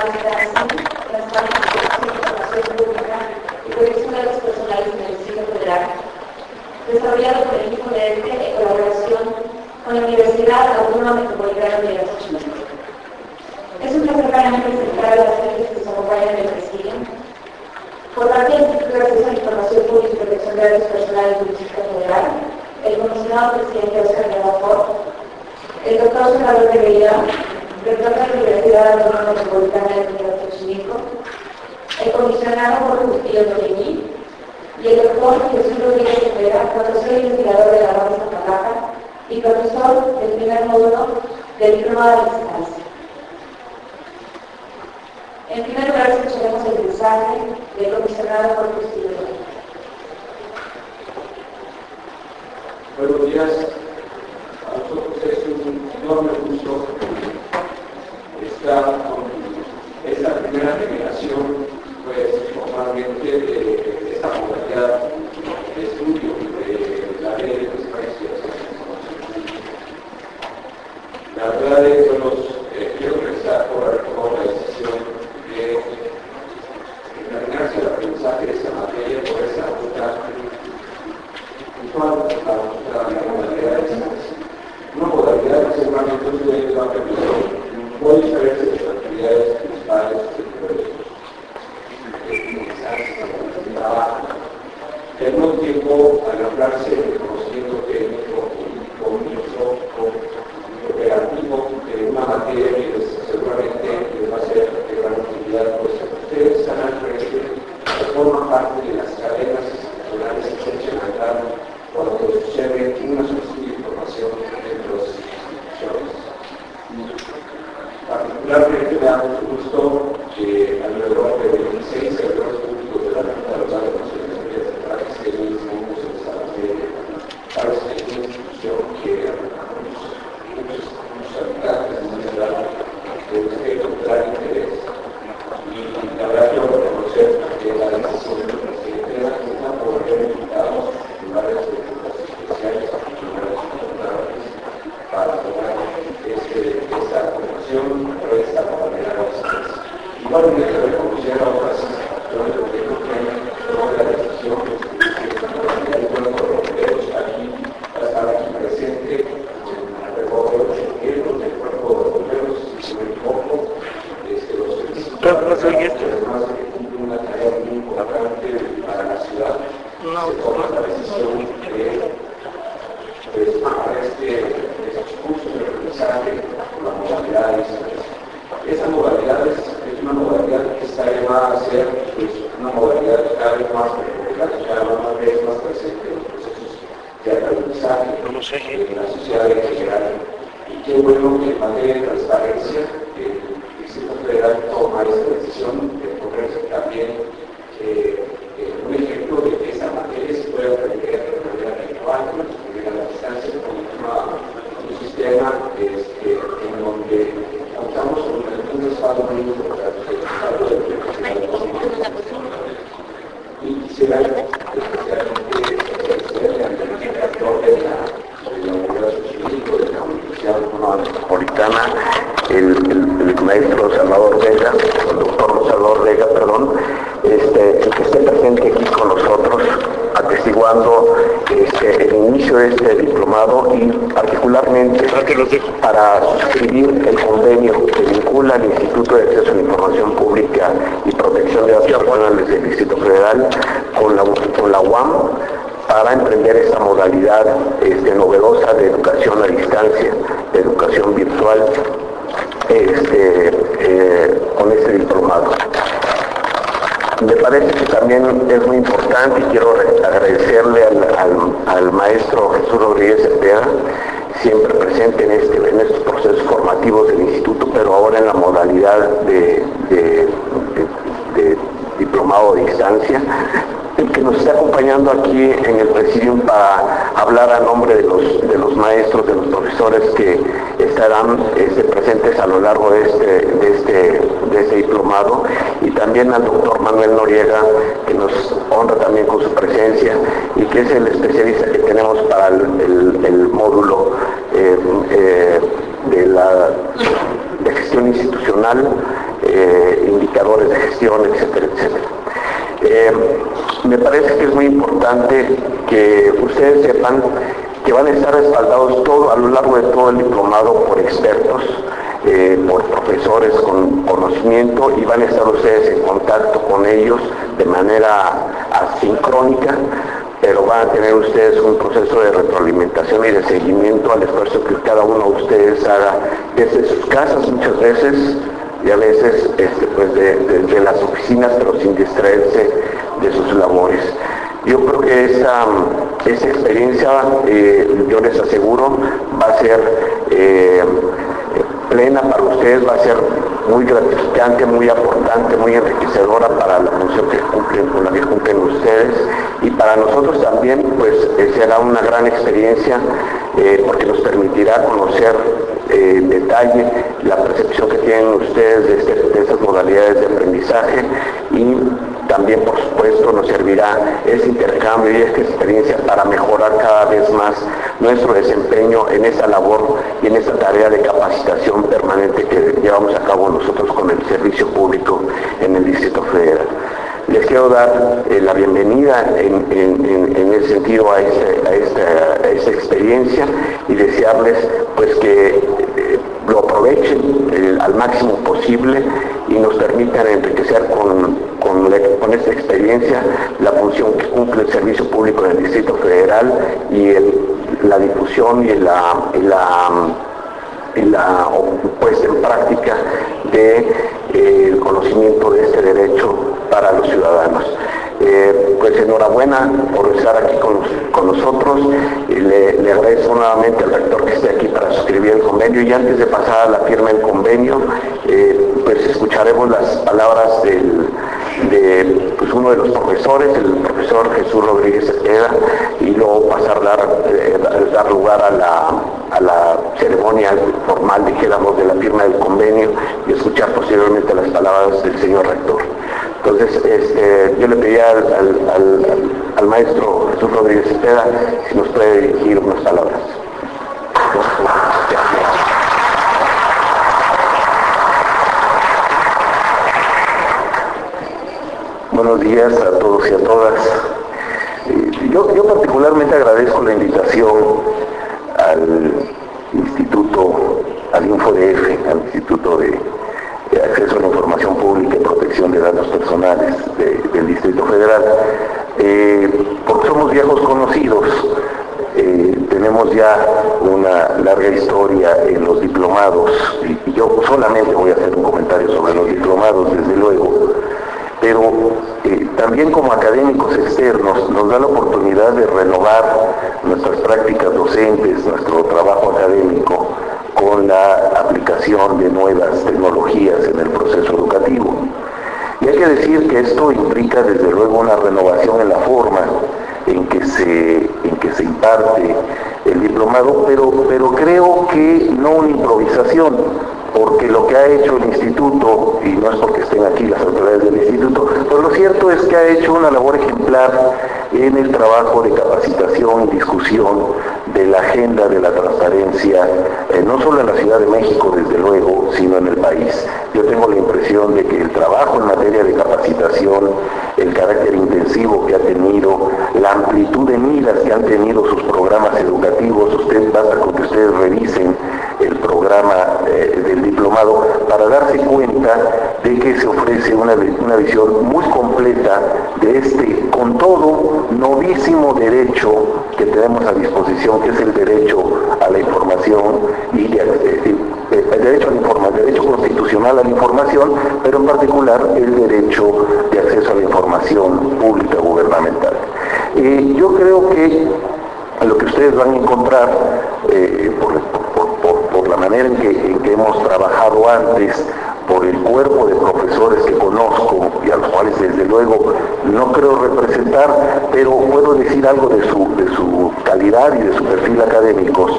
about that. se una otra reflexión que pues, desaparece el discurso y el mensaje las modalidades. Esas modalidades es una modalidad que está llevada a ser pues, una modalidad cada vez más frecuente, cada vez más presente en los procesos de aprendizaje. ¿eh? de este diplomado y particularmente para suscribir el convenio que vincula al Instituto de Acceso a la Información Pública y Protección de Datos Personales del Distrito Federal con la, con la UAM para emprender esta modalidad este, novedosa de educación a distancia, de educación virtual este, eh, con este diplomado. Me parece que también es muy importante y quiero agradecerle al, al, maestro Jesús Rodríguez Certera, siempre presente en, este, en estos procesos formativos del instituto, pero ahora en la modalidad de, de, de diplomado de distancia, que nos está acompañando aquí en el presidium para hablar a nombre de los, de los maestros, de los profesores que estarán este, presentes a lo largo de este, de, este, de este diplomado y también al doctor Manuel Noriega que nos honra también con su presencia y que es el especialista que tenemos para el, módulo eh, eh, de la gestión institucional, eh, indicadores de gestión, etcétera, etcétera. Eh, me parece que es muy importante que ustedes sepan que van a estar respaldados todo a lo largo de todo el diplomado por expertos, eh, por profesores con conocimiento y van a estar ustedes en contacto con ellos de manera asincrónica, pero van a tener ustedes un proceso de retroalimentación y de seguimiento al esfuerzo que cada uno de ustedes haga desde sus casas muchas veces y a veces este, pues de, las oficinas, pero sin distraerse de sus labores. Yo creo que esa, esa experiencia, eh, yo les aseguro, va a ser eh, plena para ustedes, va a ser muy gratificante, muy aportante, muy enriquecedora para la función que cumplen, con la que cumplen ustedes y para nosotros también pues eh, será una gran experiencia porque nos permitirá conocer en detalle la percepción que tienen ustedes de, este, de estas modalidades de aprendizaje y también por supuesto nos servirá ese intercambio y esta experiencia para mejorar cada vez más nuestro desempeño en esa labor y en esa tarea de capacitación permanente que llevamos a cabo nosotros con el servicio público en el Distrito Federal. Les quiero dar eh, la bienvenida en, ese sentido a, esta, experiencia y desearles pues que eh, lo aprovechen al máximo posible y nos permitan enriquecer con, con, esta experiencia la función que cumple el servicio público del Distrito Federal y la difusión y la, y la, puesta en práctica del conocimiento de este derecho para los ciudadanos. Eh, pues enhorabuena por estar aquí con, nosotros. Le, le, agradezco nuevamente al rector que esté aquí para suscribir el convenio y antes de pasar a la firma del convenio, eh, pues escucharemos las palabras de pues, uno de los profesores, el profesor Jesús Rodríguez Cepeda, y luego pasar a dar, eh, dar lugar a la, a la ceremonia formal, dijéramos, de la firma del convenio y escuchar posteriormente las palabras del señor rector. Entonces, este, yo le pedía al, maestro Jesús Rodríguez Cepeda si nos puede dirigir unas palabras. Buenos días a todos y a todas. Eh, yo, yo particularmente agradezco la invitación al Instituto, al InfoDF, al Instituto de acceso a la información pública y protección de datos personales del Distrito Federal, eh, porque somos viejos conocidos, eh, tenemos ya una larga historia en los diplomados, y yo solamente voy a hacer un comentario sobre los diplomados, desde luego, pero eh, también como académicos externos nos da la oportunidad de renovar nuestras prácticas docentes, nuestro trabajo académico, con la aplicación de nuevas tecnologías en el proceso educativo. Y hay que decir que esto implica desde luego una renovación en la forma en que se, en que se imparte el diplomado, pero, pero creo que no una improvisación, porque lo que ha hecho el instituto, y no es porque estén aquí las autoridades del instituto, pero lo cierto es que ha hecho una labor ejemplar en el trabajo de capacitación y discusión de la agenda de la transparencia, eh, no solo en la Ciudad de México, desde luego, sino en el país. Yo tengo la impresión de que el trabajo en materia de capacitación, el carácter intensivo que ha tenido, la amplitud de miras que han tenido sus programas educativos, ustedes basta con que ustedes revisen el programa eh, del diplomado para darse cuenta de que se ofrece una, una visión muy completa de este, con todo, novísimo derecho que tenemos a disposición, que es el derecho a la información y el derecho, a la derecho constitucional a la información, pero en particular el derecho de acceso a la información pública gubernamental. Eh, yo creo que lo que ustedes van a encontrar eh, por, la manera en que hemos trabajado antes, por el cuerpo de profesores que conozco y a los cuales desde luego no creo representar, pero puedo decir algo de su, de su calidad y de su perfil académicos.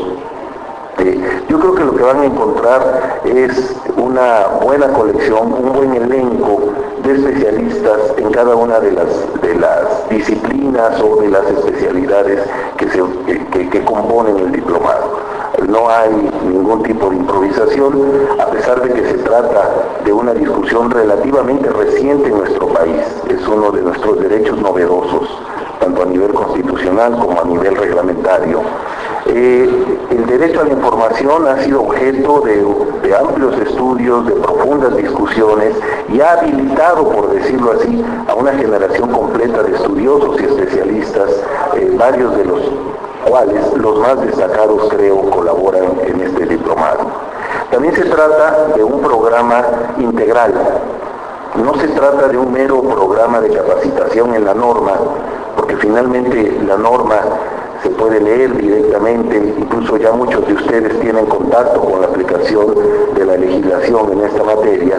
Este, yo creo que lo que van a encontrar es una buena colección, un buen elenco de especialistas en cada una de las, de las disciplinas o de las especialidades que, se, que componen el diplomado no hay ningún tipo de improvisación, a pesar de que se trata de una discusión relativamente reciente en nuestro país. Es uno de nuestros derechos novedosos, tanto a nivel constitucional como a nivel reglamentario. Eh, el derecho a la información ha sido objeto de, amplios estudios, de profundas discusiones y ha habilitado, por decirlo así, a una generación completa de estudiosos y especialistas, eh, varios de los cuales los más destacados creo colaboran en este diplomado. También se trata de un programa integral. No se trata de un mero programa de capacitación en la norma, porque finalmente la norma se puede leer directamente, incluso ya muchos de ustedes tienen contacto con la aplicación de la legislación en esta materia,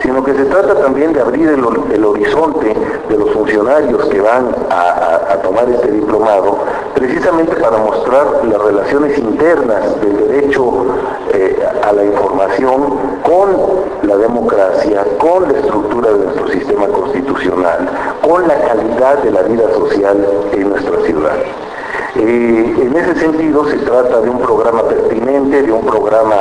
sino que se trata también de abrir el, horizonte de los funcionarios que van a, tomar este diplomado, precisamente para mostrar las relaciones internas del derecho eh, a la información con la democracia, con la estructura de nuestro sistema constitucional, con la calidad de la vida social en nuestra ciudad. Eh, en ese sentido se trata de un programa pertinente, de un programa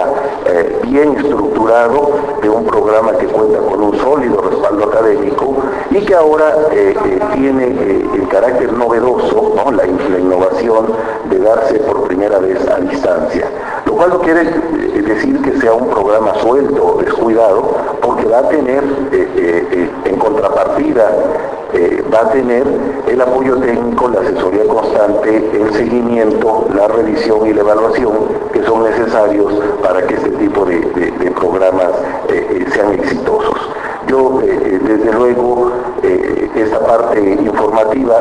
eh, bien estructurado, de un programa que cuenta con un sólido respaldo académico y que ahora eh, tiene el carácter novedoso, la, innovación de darse por primera vez a distancia. Lo cual no quiere decir que sea un programa suelto descuidado, porque va a tener en contrapartida eh, va a tener el apoyo técnico, la asesoría constante, el seguimiento, la revisión y la evaluación que son necesarios para que este tipo de, programas eh, eh, sean exitosos. Yo, desde luego, esta parte informativa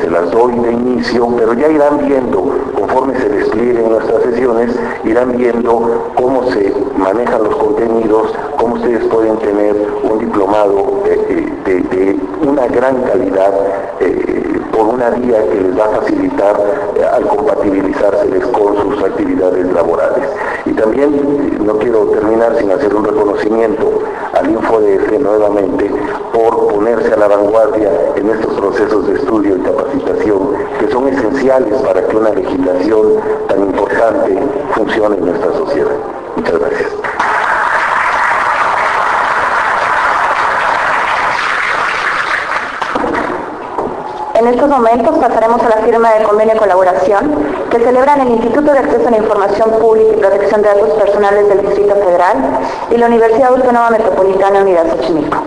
se, las doy de inicio, pero ya irán viendo, conforme se desplieguen nuestras sesiones, irán viendo cómo se manejan los contenidos, cómo ustedes pueden tener un diplomado de, una gran calidad eh, por una vía que les va a facilitar eh, al compatibilizarse con sus actividades laborales. Y también eh, no quiero terminar sin hacer un reconocimiento al InfoDF nuevamente por ponerse a la vanguardia en estos procesos de estudio y capacitación para que una legislación tan importante funcione en nuestra sociedad. Muchas gracias. En estos momentos pasaremos a la firma de convenio de colaboración que celebran el Instituto de Acceso a la Información Pública y Protección de Datos Personales del Distrito Federal y la Universidad Autónoma Metropolitana Unidad Xochimilco.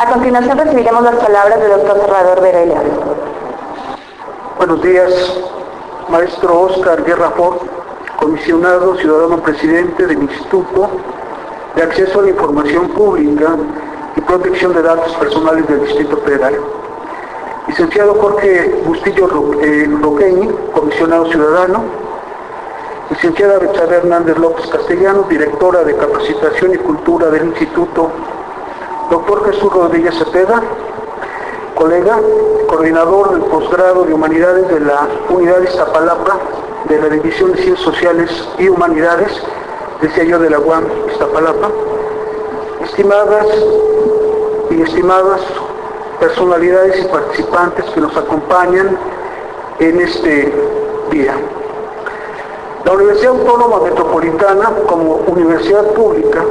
A continuación recibiremos las palabras del doctor Salvador Verelia. Buenos días, maestro Oscar Guerra Ford, comisionado ciudadano presidente del Instituto de acceso a la información pública y protección de datos personales del Distrito Federal. Licenciado Jorge Bustillo eh, Roqueñi, comisionado ciudadano. Licenciada Betsabe Hernández López Castellanos, directora de Capacitación y Cultura del Instituto. Doctor Jesús Rodríguez Cepeda, colega, coordinador del posgrado de Humanidades de la Unidad Iztapalapa de la División de Ciencias Sociales y Humanidades decía yo de la UAM Iztapalapa, estimadas y estimadas personalidades y participantes que nos acompañan en este día. La Universidad Autónoma Metropolitana, como universidad pública,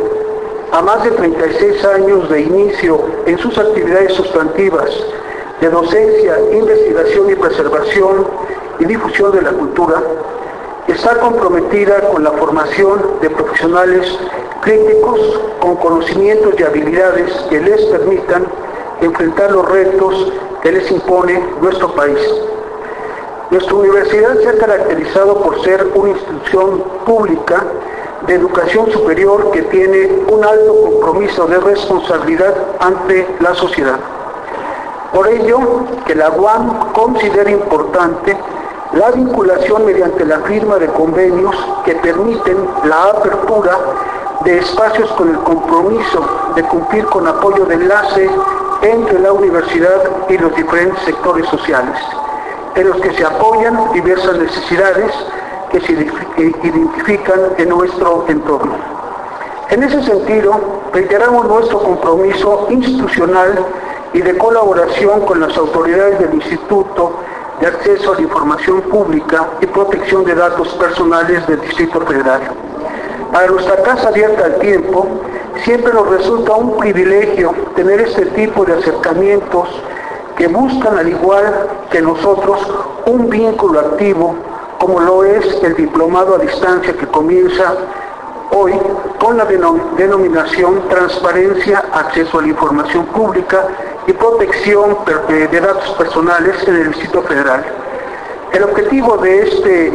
a más de 36 años de inicio en sus actividades sustantivas de docencia, investigación y preservación y difusión de la cultura, está comprometida con la formación de profesionales críticos con conocimientos y habilidades que les permitan enfrentar los retos que les impone nuestro país. Nuestra universidad se ha caracterizado por ser una institución pública de educación superior que tiene un alto compromiso de responsabilidad ante la sociedad. Por ello, que la UAM considera importante la vinculación mediante la firma de convenios que permiten la apertura de espacios con el compromiso de cumplir con apoyo de enlace entre la universidad y los diferentes sectores sociales, en los que se apoyan diversas necesidades que se identifican en nuestro entorno. En ese sentido, reiteramos nuestro compromiso institucional y de colaboración con las autoridades del Instituto de Acceso a la Información Pública y Protección de Datos Personales del Distrito Federal. Para nuestra Casa Abierta al Tiempo, siempre nos resulta un privilegio tener este tipo de acercamientos que buscan, al igual que nosotros, un vínculo activo, como lo es el diplomado a distancia que comienza hoy con la denominación Transparencia, Acceso a la Información Pública y Protección de Datos Personales en el Distrito Federal. El objetivo de este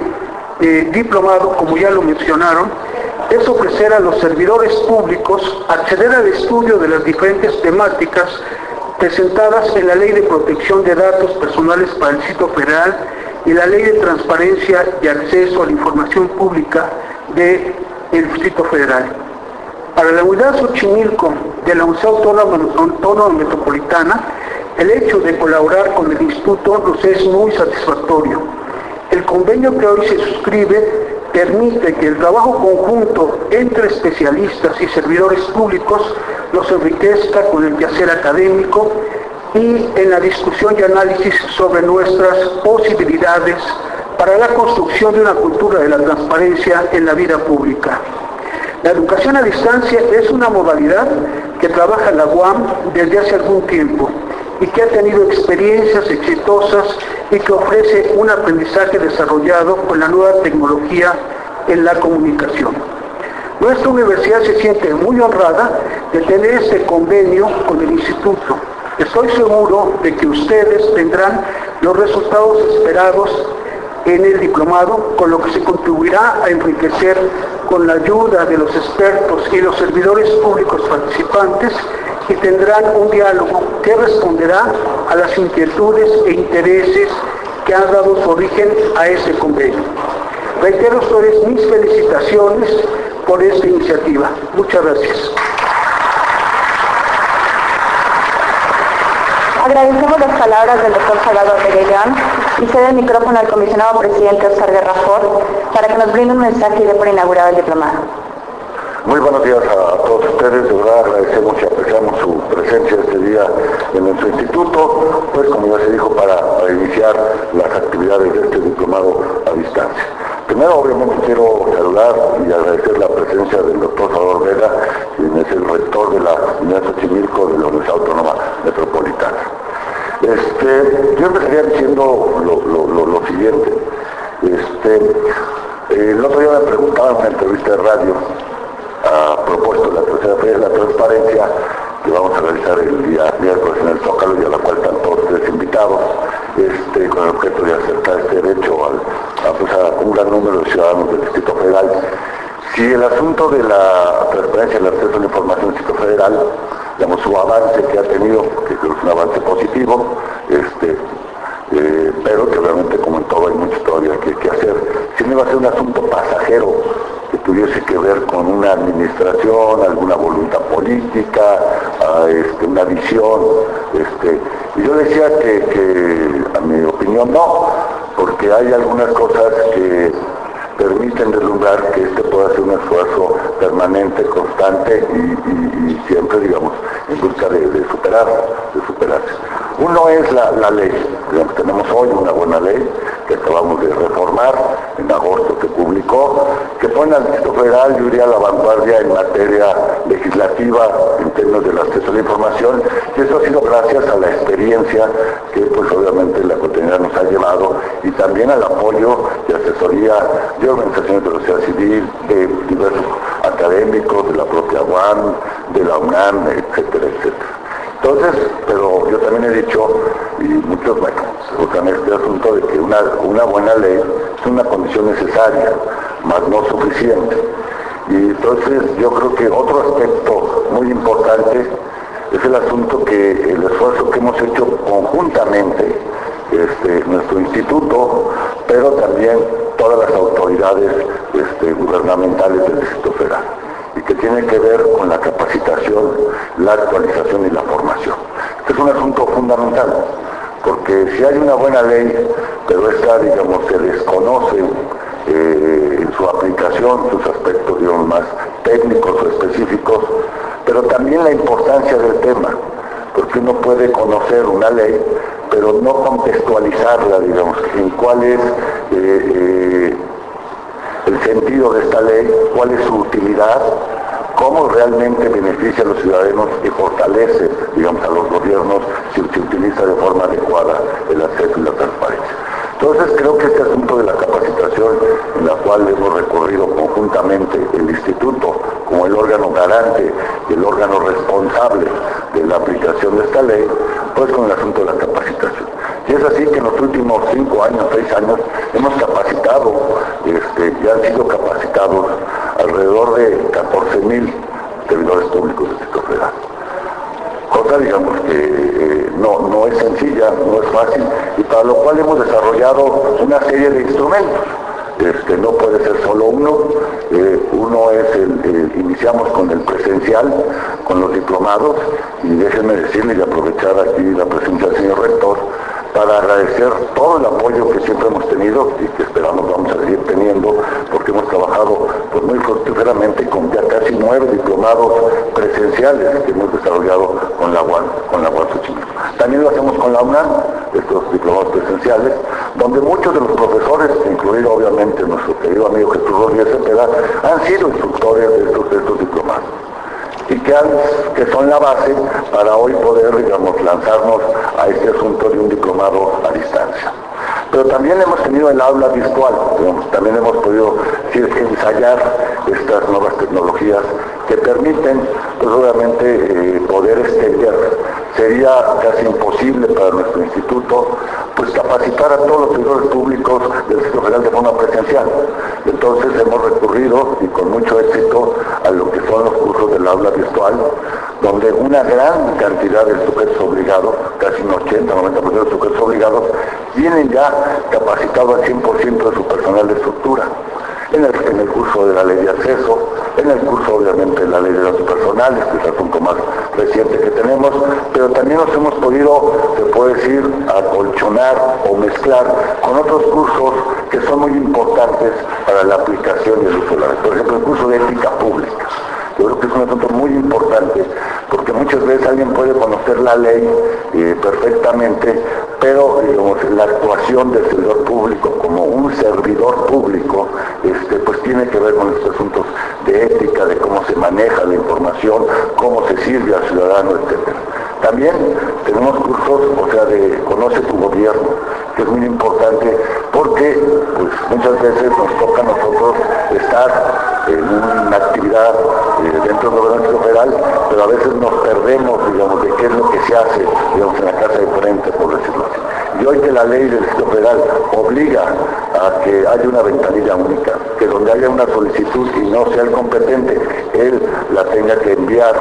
eh, diplomado, como ya lo mencionaron, es ofrecer a los servidores públicos acceder al estudio de las diferentes temáticas presentadas en la Ley de Protección de Datos Personales para el Distrito Federal y la Ley de Transparencia y Acceso a la Información Pública del Distrito Federal. Para la unidad Xochimilco de la Universidad Autónoma, Metropolitana, el hecho de colaborar con el Instituto nos es muy satisfactorio. El convenio que hoy se suscribe permite que el trabajo conjunto entre especialistas y servidores públicos los enriquezca con el quehacer académico y en la discusión y análisis sobre nuestras posibilidades para la construcción de una cultura de la transparencia en la vida pública. La educación a distancia es una modalidad que trabaja la UAM desde hace algún tiempo y que ha tenido experiencias exitosas y que ofrece un aprendizaje desarrollado con la nueva tecnología en la comunicación. Nuestra universidad se siente muy honrada de tener este convenio con el instituto. Estoy seguro de que ustedes tendrán los resultados esperados en el diplomado, con lo que se contribuirá a enriquecer con la ayuda de los expertos y los servidores públicos participantes y tendrán un diálogo que responderá a las inquietudes e intereses que han dado su origen a este convenio. Reitero ustedes mis felicitaciones por esta iniciativa. Muchas gracias. Agradecemos las palabras del doctor Salvador de León y cede el micrófono al comisionado presidente Oscar Guerra Ford para que nos brinde un mensaje y de por inaugurado el diplomado. Muy buenos días a todos ustedes, de verdad agradecemos y apreciamos su presencia este día en nuestro instituto, pues como ya se dijo, para, iniciar las actividades de este diplomado a distancia. Primero, obviamente, quiero saludar y agradecer la presencia del doctor Salvador Vega, quien es el rector de la Universidad Xochimilco de la Universidad Autónoma Metropolitana. Este, yo empezaría diciendo lo, siguiente. Este, el otro día me preguntaban en una entrevista de radio a propósito de la tercera feria de la transparencia que vamos a realizar el día miércoles en el Zócalo y a la cual están todos ustedes invitados, este, con el objeto de acercar este derecho a, pues, a, un gran número de ciudadanos del Distrito Federal. Si el asunto de la transparencia el acceso a la información del Distrito Federal, digamos, su avance que ha tenido, que creo que es un avance positivo, este, eh, pero que obviamente como en todo hay mucho todavía que, que hacer. Si no va a ser un asunto pasajero que tuviese que ver con una administración, alguna voluntad política, este, una visión. Este, y yo decía que, mi opinión no, porque hay algunas cosas que permiten deslumbrar que este pueda ser un esfuerzo permanente, constante y, siempre, digamos, en busca de, superar, de superarse. Uno es la, ley, tenemos hoy una buena ley que acabamos de reformar en agosto que publicó, que pone al Distrito Federal, yo diría, la vanguardia en materia legislativa en términos del acceso a la información, y eso ha sido gracias a la experiencia que pues obviamente la comunidad nos ha llevado y también al apoyo y asesoría de organizaciones de la sociedad civil, de diversos académicos, de la propia UAM, de la UNAM, etcétera, etcétera. Entonces, pero yo también he dicho, y muchos, bueno, usan este asunto de que una, una buena ley es una condición necesaria, más no suficiente. Y entonces yo creo que otro aspecto muy importante es el asunto que el esfuerzo que hemos hecho conjuntamente, este, nuestro instituto, pero también todas las autoridades este, gubernamentales del Distrito Federal que tiene que ver con la capacitación, la actualización y la formación. Este es un asunto fundamental, porque si hay una buena ley, pero esta, digamos, se desconoce eh, en su aplicación, sus aspectos, digamos, más técnicos o específicos, pero también la importancia del tema, porque uno puede conocer una ley, pero no contextualizarla, digamos, en cuál es eh, eh, el sentido de esta ley, cuál es su utilidad, cómo realmente beneficia a los ciudadanos y fortalece, digamos, a los gobiernos si se utiliza de forma adecuada el acceso y la transparencia. Entonces creo que este asunto de la capacitación en la cual hemos recorrido conjuntamente el instituto como el órgano garante y el órgano responsable de la aplicación de esta ley, pues con el asunto de la capacitación. Y es así que en los últimos cinco años, seis años, hemos capacitado, este, ya han sido capacitados alrededor de 14.000 servidores públicos del sector federal. Cosa, digamos, que eh, no, no es sencilla, no es fácil, y para lo cual hemos desarrollado una serie de instrumentos. Este, no puede ser solo uno, eh, uno es el, iniciamos con el presencial, con los diplomados, y déjenme decirle y aprovechar aquí la presencia del señor rector, para agradecer todo el apoyo que siempre hemos tenido y que esperamos vamos a seguir teniendo, porque hemos trabajado pues, muy fructíferamente con ya casi nueve diplomados presenciales que hemos desarrollado con la UAN, con la UAN También lo hacemos con la UNAM, estos diplomados presenciales, donde muchos de los profesores, incluido obviamente nuestro querido amigo Jesús Rodríguez Cepeda, han sido instructores de estos, de estos diplomados y que, son la base para hoy poder, digamos, lanzarnos a este asunto de un diplomado a distancia. Pero también hemos tenido el aula virtual, también hemos podido ensayar estas nuevas tecnologías que permiten, pues obviamente, eh, poder extender. Sería casi imposible para nuestro instituto pues capacitar a todos los servidores públicos del sector federal de forma presencial. Entonces hemos recurrido, y con mucho éxito, a lo que son los cursos del aula virtual, donde una gran cantidad de sujetos obligados, casi un 80-90% de sujetos obligados, vienen ya capacitados al 100% de su personal de estructura. En el, en el, curso de la ley de acceso, en el curso obviamente de la ley de datos personales, que es el asunto más reciente que tenemos, pero también nos hemos podido, se puede decir, acolchonar o mezclar con otros cursos que son muy importantes para la aplicación y uso de la ley. Por ejemplo, el curso de ética pública yo creo que es un asunto muy importante, porque muchas veces alguien puede conocer la ley eh, perfectamente, pero la actuación del servidor público como un servidor público, este, pues tiene que ver con estos asuntos de ética, de cómo se maneja la información, cómo se sirve al ciudadano, etc. También tenemos cursos, o sea, de conoce tu gobierno, que es muy importante porque pues, muchas veces nos toca a nosotros estar en una actividad eh, dentro del gobierno federal, pero a veces nos perdemos, digamos, de qué es lo que se hace, digamos, en la casa de frente, por decirlo así. Y hoy que la ley del Estado federal obliga a que haya una ventanilla única, que donde haya una solicitud y no sea el competente, él la tenga que enviar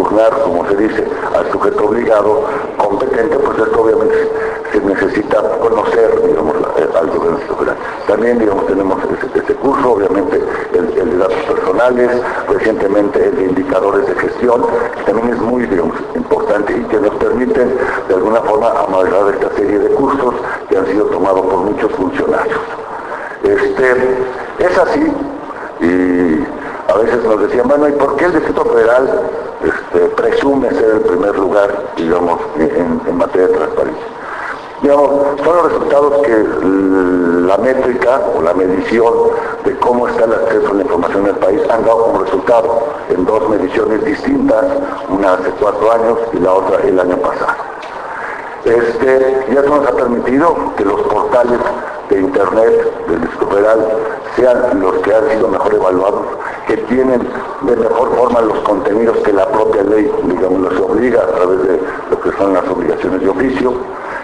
turnar, como se dice, al sujeto obligado competente, pues esto obviamente se necesita conocer, digamos, eh, al federal. También, digamos, tenemos ese, curso, obviamente, el, de datos personales, recientemente el de indicadores de gestión, que también es muy, importante y que nos permiten, de alguna forma, amalgamar esta serie de cursos que han sido tomados por muchos funcionarios. Este, es así, y a veces nos decían, bueno, ¿y por qué el Distrito Federal este, presume ser el primer lugar, digamos, en materia de transparencia? Digamos, son los resultados que la métrica o la medición de cómo está el acceso a la información en el país han dado como resultado en dos mediciones distintas, una hace cuatro años y la otra el año pasado. Este, ya eso nos ha permitido que los portales de Internet del Disco Federal sean los que han sido mejor evaluados, que tienen de mejor forma los contenidos que la propia ley, digamos, los obliga a través de lo que son las obligaciones de oficio,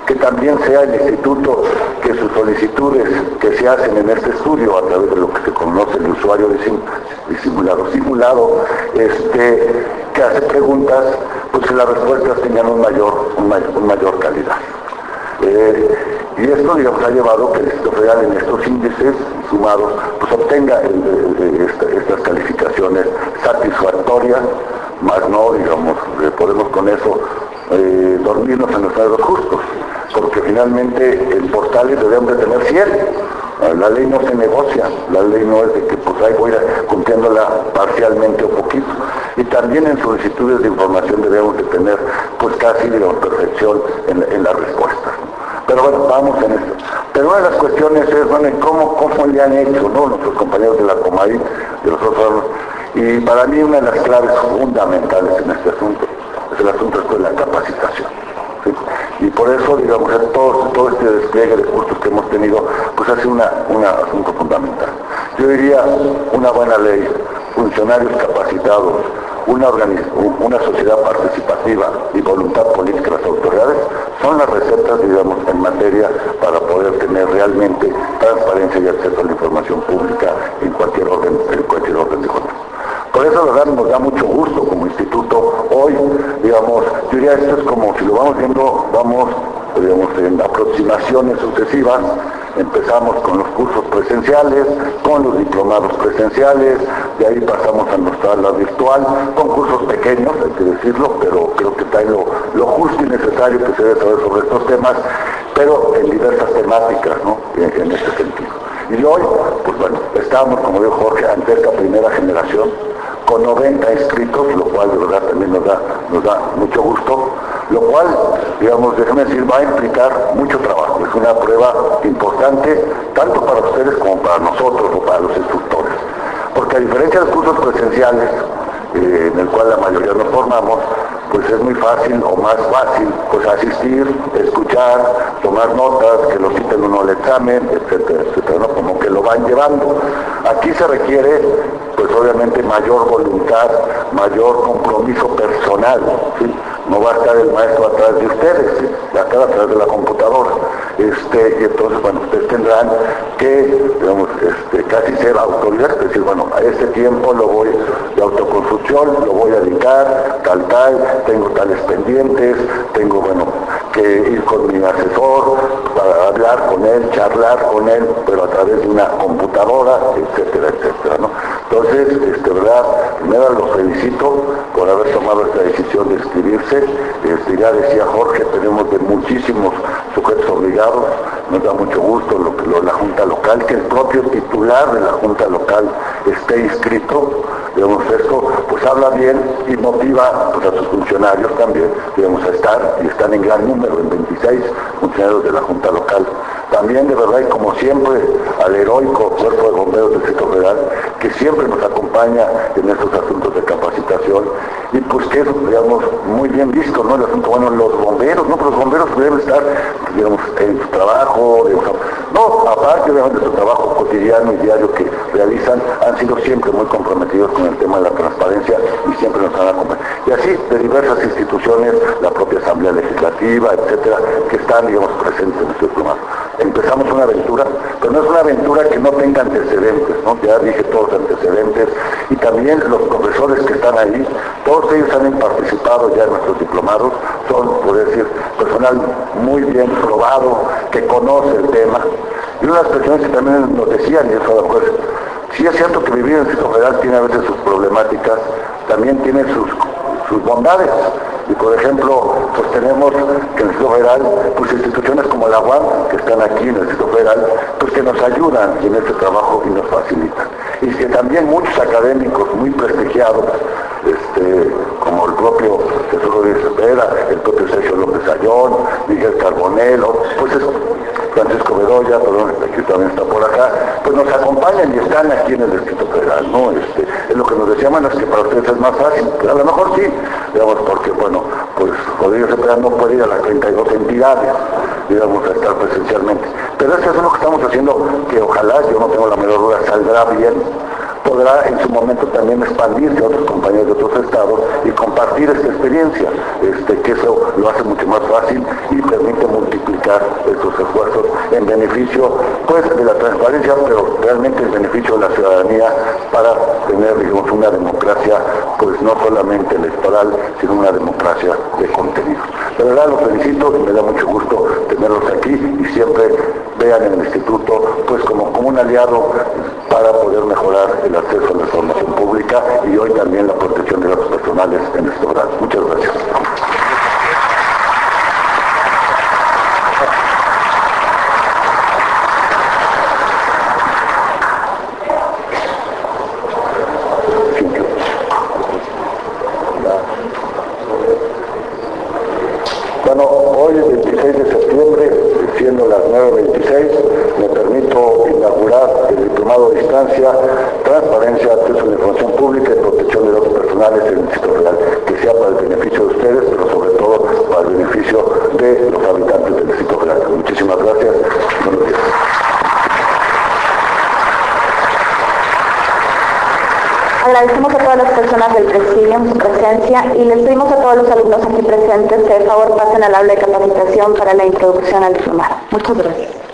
que también sea el instituto que sus solicitudes que se hacen en este estudio a través de lo que se conoce el usuario disimulado, simulado, este, que hace preguntas, pues las respuestas tengan un mayor, un mayor, calidad. Eh, y esto, digamos, ha llevado que el Instituto Real en estos índices sumados, pues obtenga estas calificaciones satisfactorias, más no, digamos, eh, podemos con eso eh, dormirnos en los sueldos justos, porque finalmente en portales debemos de tener 100. La ley no se negocia, la ley no es de que pues ahí voy cumpliéndola parcialmente o poquito. Y también en solicitudes de información debemos de tener pues casi de perfección en, en la respuesta. Pero bueno, vamos en esto. Pero una de las cuestiones es, bueno, ¿cómo, cómo le han hecho ¿no? nuestros compañeros de la Comay, de los otros Y para mí una de las claves fundamentales en este asunto es el asunto de la capacitación. Y por eso, digamos, todo, todo este despliegue de cursos que hemos tenido, pues hace un asunto fundamental. Yo diría una buena ley, funcionarios capacitados, una, una sociedad participativa y voluntad política de las autoridades son las recetas, digamos, en materia para poder tener realmente transparencia y acceso a la información pública en cualquier orden, en cualquier orden de cosas. Por eso verdad nos da mucho gusto como instituto hoy, digamos, yo diría esto es como si lo vamos viendo, vamos digamos, en aproximaciones sucesivas, empezamos con los cursos presenciales, con los diplomados presenciales, de ahí pasamos a nuestra aula virtual, con cursos pequeños, hay que decirlo, pero creo que trae lo, lo justo y necesario que se debe saber sobre estos temas, pero en diversas temáticas, ¿no? En, en este sentido. Y hoy, pues bueno, estamos, como dijo Jorge, ante esta primera generación, con 90 inscritos, lo cual de verdad también nos da, nos da mucho gusto, lo cual, digamos, déjeme decir, va a implicar mucho trabajo. Es una prueba importante, tanto para ustedes como para nosotros o para los instructores. Porque a diferencia de cursos presenciales, eh, en el cual la mayoría nos formamos, pues es muy fácil o más fácil pues asistir, escuchar, tomar notas, que lo quiten uno al examen, etcétera, etcétera, como que lo van llevando. Aquí se requiere pues obviamente mayor voluntad, mayor compromiso personal. No va a estar el maestro atrás de ustedes, ¿sí? va a estar atrás de la computadora. Este, y entonces, bueno, ustedes tendrán que, digamos, este, casi ser autoridad, decir, bueno, a este tiempo lo voy de autoconstrucción, lo voy a dedicar, tal, tal, tengo tales pendientes, tengo, bueno, que ir con mi asesor para hablar con él, charlar con él, pero a través de una computadora, etcétera, etcétera, ¿no? Entonces, este, verdad, primero los felicito por haber tomado esta decisión de inscribirse. Este, ya decía Jorge, tenemos de muchísimos sujetos obligados, nos da mucho gusto lo lo, la Junta Local, que el propio titular de la Junta Local esté inscrito, digamos, esto pues habla bien y motiva pues, a sus funcionarios también, digamos, a estar, y están en gran número, en 26 funcionarios de la Junta Local. También de verdad, y como siempre, al heroico Cuerpo de Bomberos del Distrito Federal, que siempre nos acompaña en estos asuntos de capacitación, y pues que es, digamos, muy bien visto, ¿no? El asunto, bueno, los bomberos, ¿no? Pero los bomberos deben estar, digamos, en su trabajo, digamos, no, aparte de su trabajo cotidiano y diario que realizan, han sido siempre muy comprometidos con el tema de la transparencia y siempre nos han acompañado. Y así, de diversas instituciones, la propia Asamblea Legislativa, etcétera, que están, digamos, presentes en este diplomado. Empezamos una aventura, pero no es una aventura que no tenga antecedentes, ¿no? Ya dije todos los antecedentes, y también los profesores que están ahí, todos ellos han participado ya en nuestros diplomados, son, por decir, personal muy bien probado, que conoce el tema, y una de las personas que también nos decían, y eso pues, sí es cierto que vivir en el Federal tiene a veces sus problemáticas, también tiene sus, sus bondades. Y por ejemplo, pues tenemos que el Distrito Federal, pues instituciones como la UAM, que están aquí en el Distrito Federal, pues que nos ayudan en este trabajo y nos facilitan. Y que también muchos académicos muy prestigiados, este, como el propio Jesús Rodríguez el propio Sergio López Ayón, Miguel Carbonelo, pues es Francisco Bedoya, perdón, aquí también está por acá, pues nos acompañan y están aquí en el Distrito Federal, ¿no? Este, es lo que nos decían, es que para ustedes es más fácil, a lo mejor sí, digamos, porque bueno, pues Rodríguez Cepeda no puede ir a las 32 entidades, digamos, a estar presencialmente. Pero eso es lo que estamos haciendo, que ojalá, yo no tengo la menor duda, saldrá bien podrá en su momento también expandirse a otros compañeros de otros estados y compartir esta experiencia, este, que eso lo hace mucho más fácil y permite multiplicar estos esfuerzos en beneficio pues de la transparencia, pero realmente en beneficio de la ciudadanía para tener digamos, una democracia pues no solamente electoral, sino una democracia de contenido. De verdad los felicito y me da mucho gusto tenerlos aquí y siempre vean en el instituto pues como, como un aliado para poder mejorar el acceso a la información pública y hoy también la protección de datos personales en este horario. Muchas gracias. llamado a distancia, transparencia, acceso a la información pública y protección de datos personales en el Distrito Federal, que sea para el beneficio de ustedes, pero sobre todo para el beneficio de los habitantes del Distrito Federal. Muchísimas gracias. Buenos días. Agradecemos a todas las personas del presidio su presencia y les pedimos a todos los alumnos aquí presentes que de favor pasen al aula de capacitación para la introducción al diplomado. Muchas gracias.